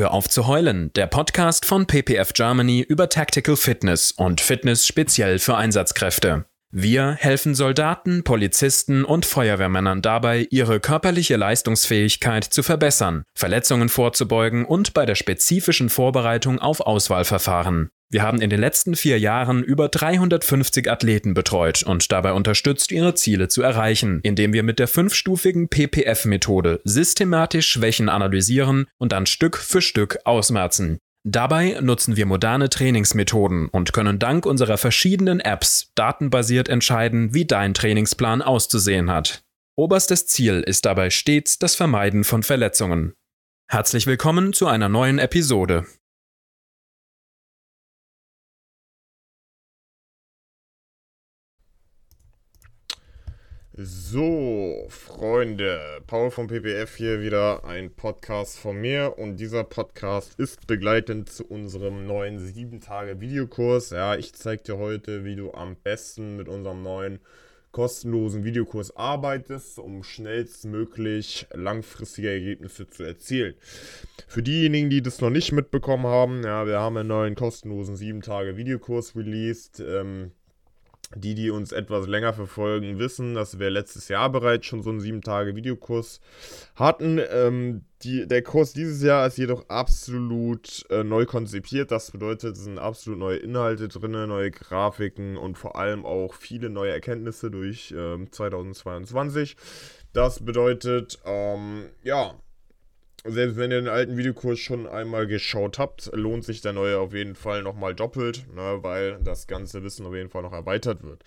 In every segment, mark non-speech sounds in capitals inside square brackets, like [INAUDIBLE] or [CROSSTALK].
Hör auf zu heulen, der Podcast von PPF Germany über Tactical Fitness und Fitness speziell für Einsatzkräfte. Wir helfen Soldaten, Polizisten und Feuerwehrmännern dabei, ihre körperliche Leistungsfähigkeit zu verbessern, Verletzungen vorzubeugen und bei der spezifischen Vorbereitung auf Auswahlverfahren. Wir haben in den letzten vier Jahren über 350 Athleten betreut und dabei unterstützt, ihre Ziele zu erreichen, indem wir mit der fünfstufigen PPF-Methode systematisch Schwächen analysieren und dann Stück für Stück ausmerzen. Dabei nutzen wir moderne Trainingsmethoden und können dank unserer verschiedenen Apps datenbasiert entscheiden, wie dein Trainingsplan auszusehen hat. Oberstes Ziel ist dabei stets das Vermeiden von Verletzungen. Herzlich willkommen zu einer neuen Episode. So, Freunde, Paul vom PPF hier wieder ein Podcast von mir und dieser Podcast ist begleitend zu unserem neuen 7-Tage-Videokurs. Ja, ich zeige dir heute, wie du am besten mit unserem neuen kostenlosen Videokurs arbeitest, um schnellstmöglich langfristige Ergebnisse zu erzielen. Für diejenigen, die das noch nicht mitbekommen haben, ja, wir haben einen neuen kostenlosen 7-Tage-Videokurs released. Ähm, die, die uns etwas länger verfolgen, wissen, dass wir letztes Jahr bereits schon so einen 7-Tage-Videokurs hatten. Ähm, die, der Kurs dieses Jahr ist jedoch absolut äh, neu konzipiert. Das bedeutet, es sind absolut neue Inhalte drin, neue Grafiken und vor allem auch viele neue Erkenntnisse durch äh, 2022. Das bedeutet, ähm, ja, selbst wenn ihr den alten Videokurs schon einmal geschaut habt, lohnt sich der neue auf jeden Fall nochmal doppelt, ne, weil das ganze Wissen auf jeden Fall noch erweitert wird.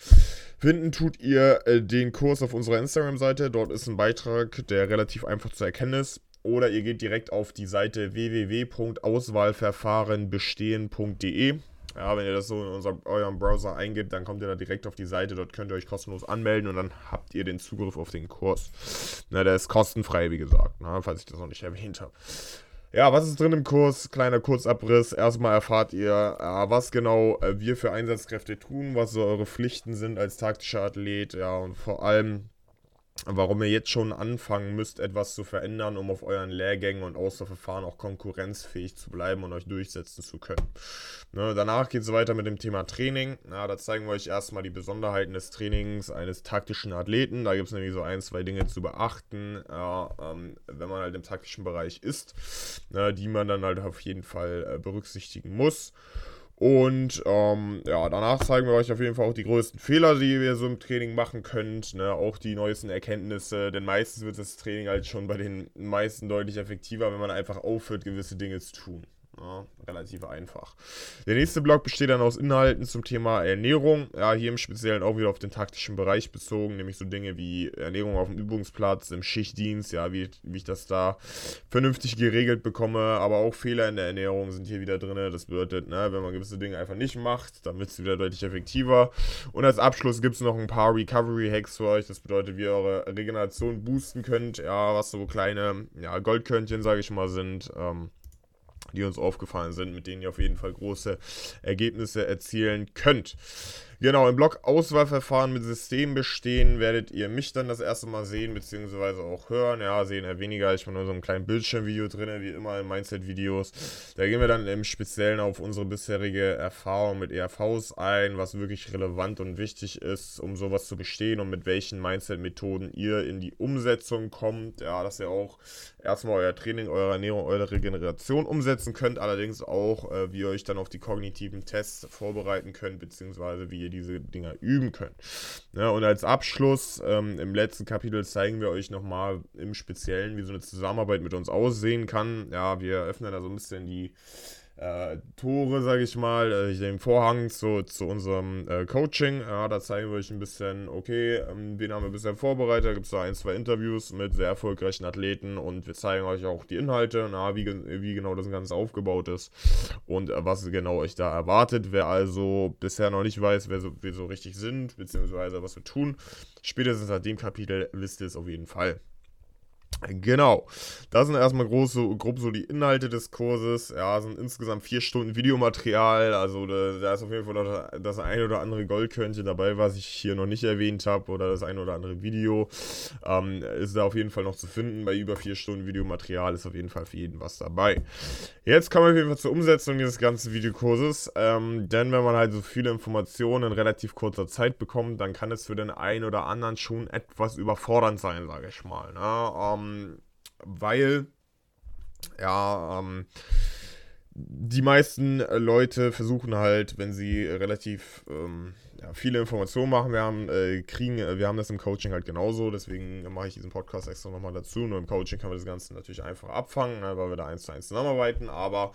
Finden tut ihr äh, den Kurs auf unserer Instagram-Seite. Dort ist ein Beitrag, der relativ einfach zu erkennen ist. Oder ihr geht direkt auf die Seite www.auswahlverfahrenbestehen.de. Ja, wenn ihr das so in unserem, eurem Browser eingebt, dann kommt ihr da direkt auf die Seite. Dort könnt ihr euch kostenlos anmelden und dann habt ihr den Zugriff auf den Kurs. Na, der ist kostenfrei, wie gesagt, na, falls ich das noch nicht erwähnt habe. Ja, was ist drin im Kurs? Kleiner Kurzabriss. Erstmal erfahrt ihr, äh, was genau äh, wir für Einsatzkräfte tun, was so eure Pflichten sind als taktischer Athlet, ja, und vor allem, warum ihr jetzt schon anfangen müsst, etwas zu verändern, um auf euren Lehrgängen und Auswahlverfahren auch konkurrenzfähig zu bleiben und euch durchsetzen zu können. Ne, danach geht es weiter mit dem Thema Training. Ja, da zeigen wir euch erstmal die Besonderheiten des Trainings eines taktischen Athleten. Da gibt es nämlich so ein, zwei Dinge zu beachten, ja, ähm, wenn man halt im taktischen Bereich ist, ne, die man dann halt auf jeden Fall äh, berücksichtigen muss. Und ähm, ja, danach zeigen wir euch auf jeden Fall auch die größten Fehler, die ihr so im Training machen könnt. Ne? Auch die neuesten Erkenntnisse. Denn meistens wird das Training halt schon bei den meisten deutlich effektiver, wenn man einfach aufhört, gewisse Dinge zu tun. Ja, relativ einfach. Der nächste Block besteht dann aus Inhalten zum Thema Ernährung. Ja, hier im Speziellen auch wieder auf den taktischen Bereich bezogen, nämlich so Dinge wie Ernährung auf dem Übungsplatz, im Schichtdienst, ja, wie, wie ich das da vernünftig geregelt bekomme. Aber auch Fehler in der Ernährung sind hier wieder drin. Das bedeutet, ne, wenn man gewisse Dinge einfach nicht macht, dann wird es wieder deutlich effektiver. Und als Abschluss gibt es noch ein paar Recovery-Hacks für euch. Das bedeutet, wie ihr eure Regeneration boosten könnt. Ja, was so kleine ja, Goldkörnchen, sage ich mal, sind. Ähm, die uns aufgefallen sind, mit denen ihr auf jeden Fall große Ergebnisse erzielen könnt. Genau, im Blog Auswahlverfahren mit System bestehen werdet ihr mich dann das erste Mal sehen, beziehungsweise auch hören. Ja, sehen eher weniger. Ich bin nur so einem kleinen Bildschirmvideo drin, wie immer in Mindset-Videos. Da gehen wir dann im Speziellen auf unsere bisherige Erfahrung mit ERVs ein, was wirklich relevant und wichtig ist, um sowas zu bestehen und mit welchen Mindset-Methoden ihr in die Umsetzung kommt. Ja, dass ihr auch erstmal euer Training, eure Ernährung, eure Regeneration umsetzen könnt, allerdings auch, äh, wie ihr euch dann auf die kognitiven Tests vorbereiten könnt, beziehungsweise wie ihr diese Dinger üben können. Ja, und als Abschluss, ähm, im letzten Kapitel zeigen wir euch nochmal im Speziellen, wie so eine Zusammenarbeit mit uns aussehen kann. Ja, wir öffnen da so ein bisschen die äh, Tore, sage ich mal, äh, den Vorhang zu, zu unserem äh, Coaching. Ja, da zeigen wir euch ein bisschen, okay, ähm, wen haben wir bisher vorbereitet. Da gibt es da ein, zwei Interviews mit sehr erfolgreichen Athleten und wir zeigen euch auch die Inhalte, na, wie, wie genau das Ganze aufgebaut ist und äh, was genau euch da erwartet. Wer also bisher noch nicht weiß, wer so, wir so richtig sind, beziehungsweise was wir tun, spätestens nach dem Kapitel wisst ihr es auf jeden Fall. Genau. Das sind erstmal große, grob so die Inhalte des Kurses. Ja, sind insgesamt vier Stunden Videomaterial. Also da, da ist auf jeden Fall das, das ein oder andere Goldkörnchen dabei, was ich hier noch nicht erwähnt habe. Oder das ein oder andere Video. Ähm, ist da auf jeden Fall noch zu finden. Bei über vier Stunden Videomaterial ist auf jeden Fall für jeden was dabei. Jetzt kommen wir auf jeden Fall zur Umsetzung dieses ganzen Videokurses. Ähm, denn wenn man halt so viele Informationen in relativ kurzer Zeit bekommt, dann kann es für den einen oder anderen schon etwas überfordernd sein, sage ich mal. Ne? Ähm, weil, ja, ähm, die meisten Leute versuchen halt, wenn sie relativ ähm, ja, viele Informationen machen, wir haben, äh, kriegen, äh, wir haben das im Coaching halt genauso, deswegen mache ich diesen Podcast extra nochmal dazu. Nur im Coaching kann man das Ganze natürlich einfach abfangen, ne, weil wir da eins zu eins zusammenarbeiten, aber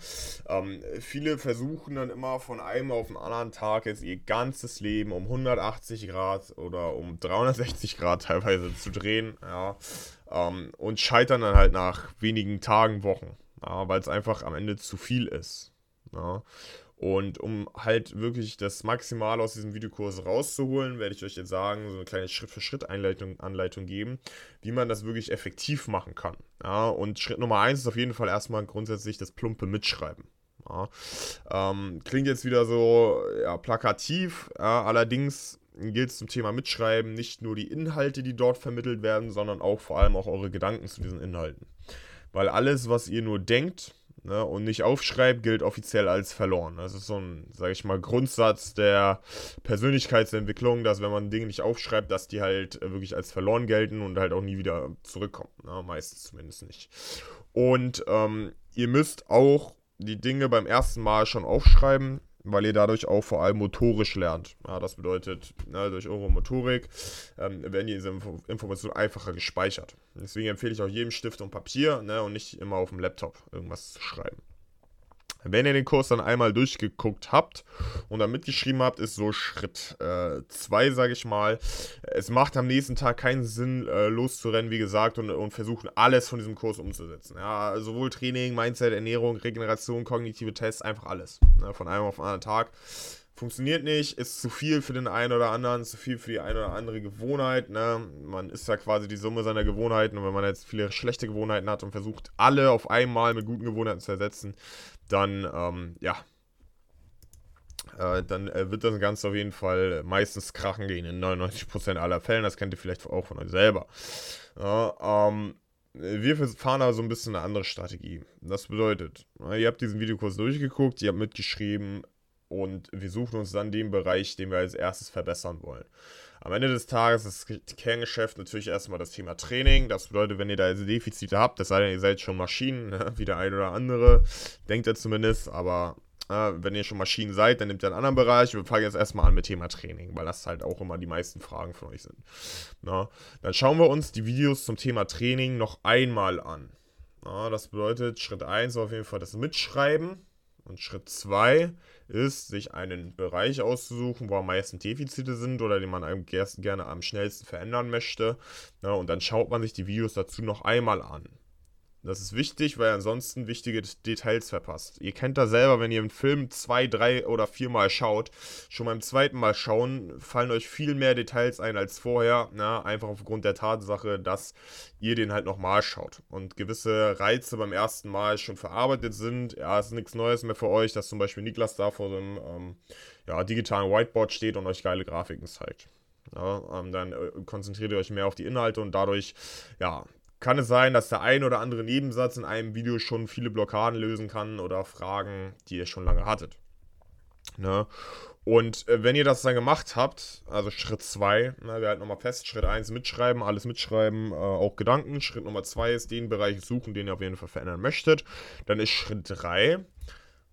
ähm, viele versuchen dann immer von einem auf den anderen Tag jetzt ihr ganzes Leben um 180 Grad oder um 360 Grad [LAUGHS] teilweise zu drehen, ja, ähm, und scheitern dann halt nach wenigen Tagen, Wochen, ja, weil es einfach am Ende zu viel ist. Ja. Und um halt wirklich das Maximale aus diesem Videokurs rauszuholen, werde ich euch jetzt sagen, so eine kleine Schritt-für-Schritt-Anleitung Anleitung geben, wie man das wirklich effektiv machen kann. Ja, und Schritt Nummer eins ist auf jeden Fall erstmal grundsätzlich das plumpe Mitschreiben. Ja, ähm, klingt jetzt wieder so ja, plakativ, ja, allerdings gilt es zum Thema Mitschreiben nicht nur die Inhalte, die dort vermittelt werden, sondern auch vor allem auch eure Gedanken zu diesen Inhalten. Weil alles, was ihr nur denkt ne, und nicht aufschreibt, gilt offiziell als verloren. Das ist so ein, sage ich mal, Grundsatz der Persönlichkeitsentwicklung, dass wenn man Dinge nicht aufschreibt, dass die halt wirklich als verloren gelten und halt auch nie wieder zurückkommen. Ne, meistens zumindest nicht. Und ähm, ihr müsst auch die Dinge beim ersten Mal schon aufschreiben, weil ihr dadurch auch vor allem motorisch lernt. Ja, das bedeutet, ne, durch eure Motorik ähm, werden diese Info Informationen einfacher gespeichert. Deswegen empfehle ich auch jedem Stift und Papier ne, und nicht immer auf dem Laptop irgendwas zu schreiben. Wenn ihr den Kurs dann einmal durchgeguckt habt und dann mitgeschrieben habt, ist so Schritt 2, äh, sage ich mal. Es macht am nächsten Tag keinen Sinn, äh, loszurennen, wie gesagt, und, und versuchen, alles von diesem Kurs umzusetzen. Ja, sowohl Training, Mindset, Ernährung, Regeneration, kognitive Tests, einfach alles. Ne, von einem auf den anderen Tag funktioniert nicht, ist zu viel für den einen oder anderen, zu viel für die eine oder andere Gewohnheit. Ne? Man ist ja quasi die Summe seiner Gewohnheiten und wenn man jetzt viele schlechte Gewohnheiten hat und versucht, alle auf einmal mit guten Gewohnheiten zu ersetzen, dann, ähm, ja, äh, dann äh, wird das Ganze auf jeden Fall meistens krachen gehen, in 99% aller Fällen. Das kennt ihr vielleicht auch von euch selber. Ja, ähm, wir fahren aber so ein bisschen eine andere Strategie. Das bedeutet, ihr habt diesen Videokurs durchgeguckt, ihr habt mitgeschrieben, und wir suchen uns dann den Bereich, den wir als erstes verbessern wollen. Am Ende des Tages ist das Kerngeschäft natürlich erstmal das Thema Training. Das bedeutet, wenn ihr da also Defizite habt, das sei denn, ihr seid schon Maschinen, [LAUGHS] ne? wie der eine oder andere, denkt er zumindest, aber äh, wenn ihr schon Maschinen seid, dann nehmt ihr einen anderen Bereich. Wir fangen jetzt erstmal an mit Thema Training, weil das halt auch immer die meisten Fragen von euch sind. Na? Dann schauen wir uns die Videos zum Thema Training noch einmal an. Na, das bedeutet, Schritt 1 auf jeden Fall das Mitschreiben. Und Schritt 2 ist, sich einen Bereich auszusuchen, wo am meisten Defizite sind oder den man gerne am schnellsten verändern möchte. Ja, und dann schaut man sich die Videos dazu noch einmal an. Das ist wichtig, weil ansonsten wichtige Details verpasst. Ihr kennt das selber, wenn ihr einen Film zwei, drei oder viermal schaut. Schon beim zweiten Mal schauen fallen euch viel mehr Details ein als vorher. Na, einfach aufgrund der Tatsache, dass ihr den halt nochmal schaut. Und gewisse Reize beim ersten Mal schon verarbeitet sind. Ja, es ist nichts Neues mehr für euch, dass zum Beispiel Niklas da vor so einem ähm, ja, digitalen Whiteboard steht und euch geile Grafiken zeigt. Ja, ähm, dann äh, konzentriert ihr euch mehr auf die Inhalte und dadurch, ja, kann es sein, dass der ein oder andere Nebensatz in einem Video schon viele Blockaden lösen kann oder Fragen, die ihr schon lange hattet. Ne? Und äh, wenn ihr das dann gemacht habt, also Schritt 2, ne, wir halten nochmal fest, Schritt 1 mitschreiben, alles mitschreiben, äh, auch Gedanken. Schritt Nummer 2 ist den Bereich suchen, den ihr auf jeden Fall verändern möchtet. Dann ist Schritt 3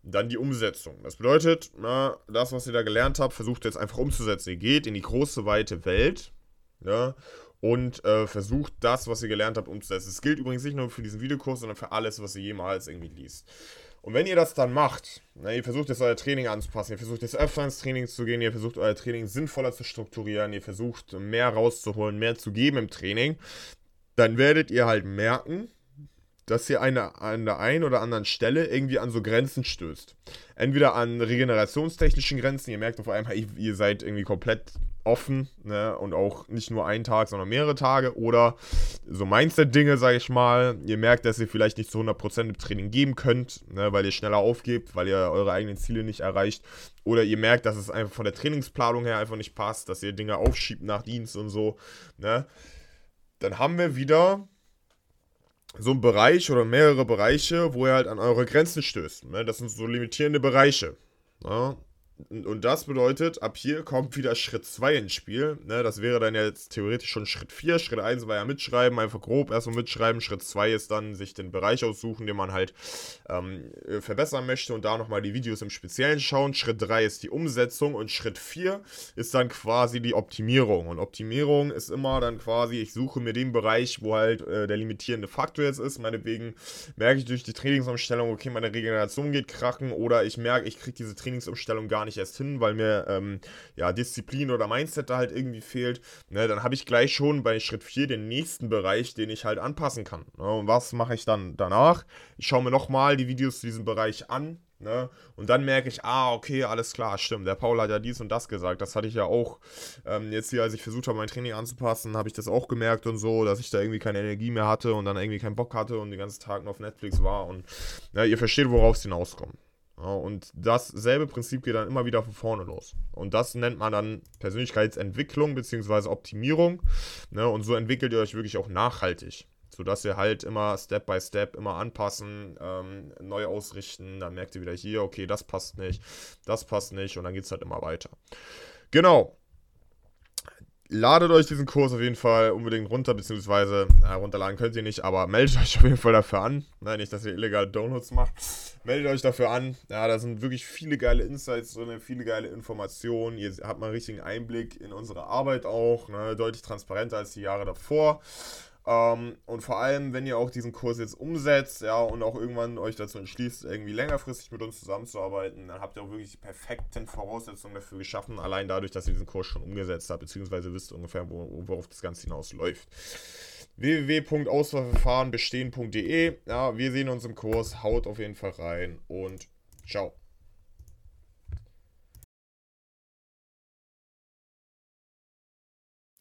dann die Umsetzung. Das bedeutet, na, das, was ihr da gelernt habt, versucht jetzt einfach umzusetzen. Ihr geht in die große, weite Welt ja, und äh, versucht das, was ihr gelernt habt, umzusetzen. Es gilt übrigens nicht nur für diesen Videokurs, sondern für alles, was ihr jemals irgendwie liest. Und wenn ihr das dann macht, na, ihr versucht jetzt euer Training anzupassen, ihr versucht jetzt öfter ins Training zu gehen, ihr versucht euer Training sinnvoller zu strukturieren, ihr versucht mehr rauszuholen, mehr zu geben im Training, dann werdet ihr halt merken, dass ihr eine, an der einen oder anderen Stelle irgendwie an so Grenzen stößt. Entweder an regenerationstechnischen Grenzen, ihr merkt auf einmal, ihr seid irgendwie komplett offen ne? und auch nicht nur einen Tag, sondern mehrere Tage oder so Mindset-Dinge, sage ich mal. Ihr merkt, dass ihr vielleicht nicht zu 100% im Training geben könnt, ne? weil ihr schneller aufgebt, weil ihr eure eigenen Ziele nicht erreicht oder ihr merkt, dass es einfach von der Trainingsplanung her einfach nicht passt, dass ihr Dinge aufschiebt nach Dienst und so. Ne? Dann haben wir wieder so einen Bereich oder mehrere Bereiche, wo ihr halt an eure Grenzen stößt. Ne? Das sind so limitierende Bereiche. Ne? Und das bedeutet, ab hier kommt wieder Schritt 2 ins Spiel. Ne, das wäre dann jetzt theoretisch schon Schritt 4. Schritt 1 war ja mitschreiben, einfach grob erstmal mitschreiben. Schritt 2 ist dann sich den Bereich aussuchen, den man halt ähm, äh, verbessern möchte und da nochmal die Videos im Speziellen schauen. Schritt 3 ist die Umsetzung und Schritt 4 ist dann quasi die Optimierung. Und Optimierung ist immer dann quasi, ich suche mir den Bereich, wo halt äh, der limitierende Faktor jetzt ist. Meinetwegen merke ich durch die Trainingsumstellung, okay, meine Regeneration geht krachen oder ich merke, ich kriege diese Trainingsumstellung gar nicht erst hin, weil mir ähm, ja Disziplin oder Mindset da halt irgendwie fehlt, ne, dann habe ich gleich schon bei Schritt 4 den nächsten Bereich, den ich halt anpassen kann. Ne? Und was mache ich dann danach? Ich schaue mir nochmal die Videos zu diesem Bereich an. Ne? Und dann merke ich, ah, okay, alles klar, stimmt. Der Paul hat ja dies und das gesagt. Das hatte ich ja auch ähm, jetzt hier, als ich versucht habe, mein Training anzupassen, habe ich das auch gemerkt und so, dass ich da irgendwie keine Energie mehr hatte und dann irgendwie keinen Bock hatte und den ganzen Tag nur auf Netflix war. Und ja, ihr versteht, worauf es hinauskommt. Und dasselbe Prinzip geht dann immer wieder von vorne los. Und das nennt man dann Persönlichkeitsentwicklung bzw. Optimierung. Ne? Und so entwickelt ihr euch wirklich auch nachhaltig. Sodass ihr halt immer Step by Step immer anpassen, ähm, neu ausrichten. Dann merkt ihr wieder hier, okay, das passt nicht, das passt nicht. Und dann geht es halt immer weiter. Genau ladet euch diesen Kurs auf jeden Fall unbedingt runter, beziehungsweise äh, runterladen könnt ihr nicht, aber meldet euch [LAUGHS] auf jeden Fall dafür an. Nein, nicht, dass ihr illegal Downloads macht. Meldet euch dafür an. Ja, da sind wirklich viele geile Insights drin, viele geile Informationen. Ihr habt mal einen richtigen Einblick in unsere Arbeit auch, ne? deutlich transparenter als die Jahre davor. Ähm, und vor allem, wenn ihr auch diesen Kurs jetzt umsetzt, ja, und auch irgendwann euch dazu entschließt, irgendwie längerfristig mit uns zusammenzuarbeiten, dann habt ihr auch wirklich die perfekten Voraussetzungen dafür geschaffen, allein dadurch, dass ihr diesen Kurs schon umgesetzt habt, beziehungsweise wisst ungefähr, worauf das Ganze hinausläuft www.auswahlverfahrenbestehen.de. Ja, wir sehen uns im Kurs. Haut auf jeden Fall rein und ciao.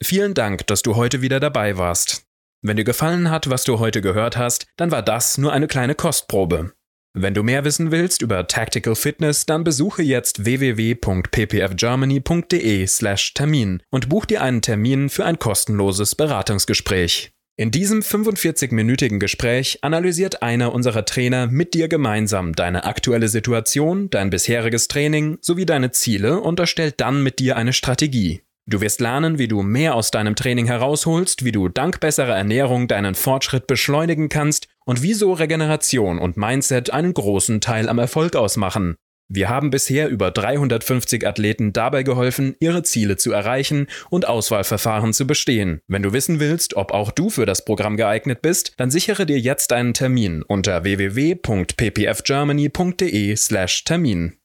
Vielen Dank, dass du heute wieder dabei warst. Wenn dir gefallen hat, was du heute gehört hast, dann war das nur eine kleine Kostprobe. Wenn du mehr wissen willst über Tactical Fitness, dann besuche jetzt www.ppfgermany.de/termin und buch dir einen Termin für ein kostenloses Beratungsgespräch. In diesem 45-minütigen Gespräch analysiert einer unserer Trainer mit dir gemeinsam deine aktuelle Situation, dein bisheriges Training sowie deine Ziele und erstellt dann mit dir eine Strategie. Du wirst lernen, wie du mehr aus deinem Training herausholst, wie du dank besserer Ernährung deinen Fortschritt beschleunigen kannst und wieso Regeneration und Mindset einen großen Teil am Erfolg ausmachen. Wir haben bisher über 350 Athleten dabei geholfen, ihre Ziele zu erreichen und Auswahlverfahren zu bestehen. Wenn du wissen willst, ob auch du für das Programm geeignet bist, dann sichere dir jetzt einen Termin unter www.ppfgermany.de/termin.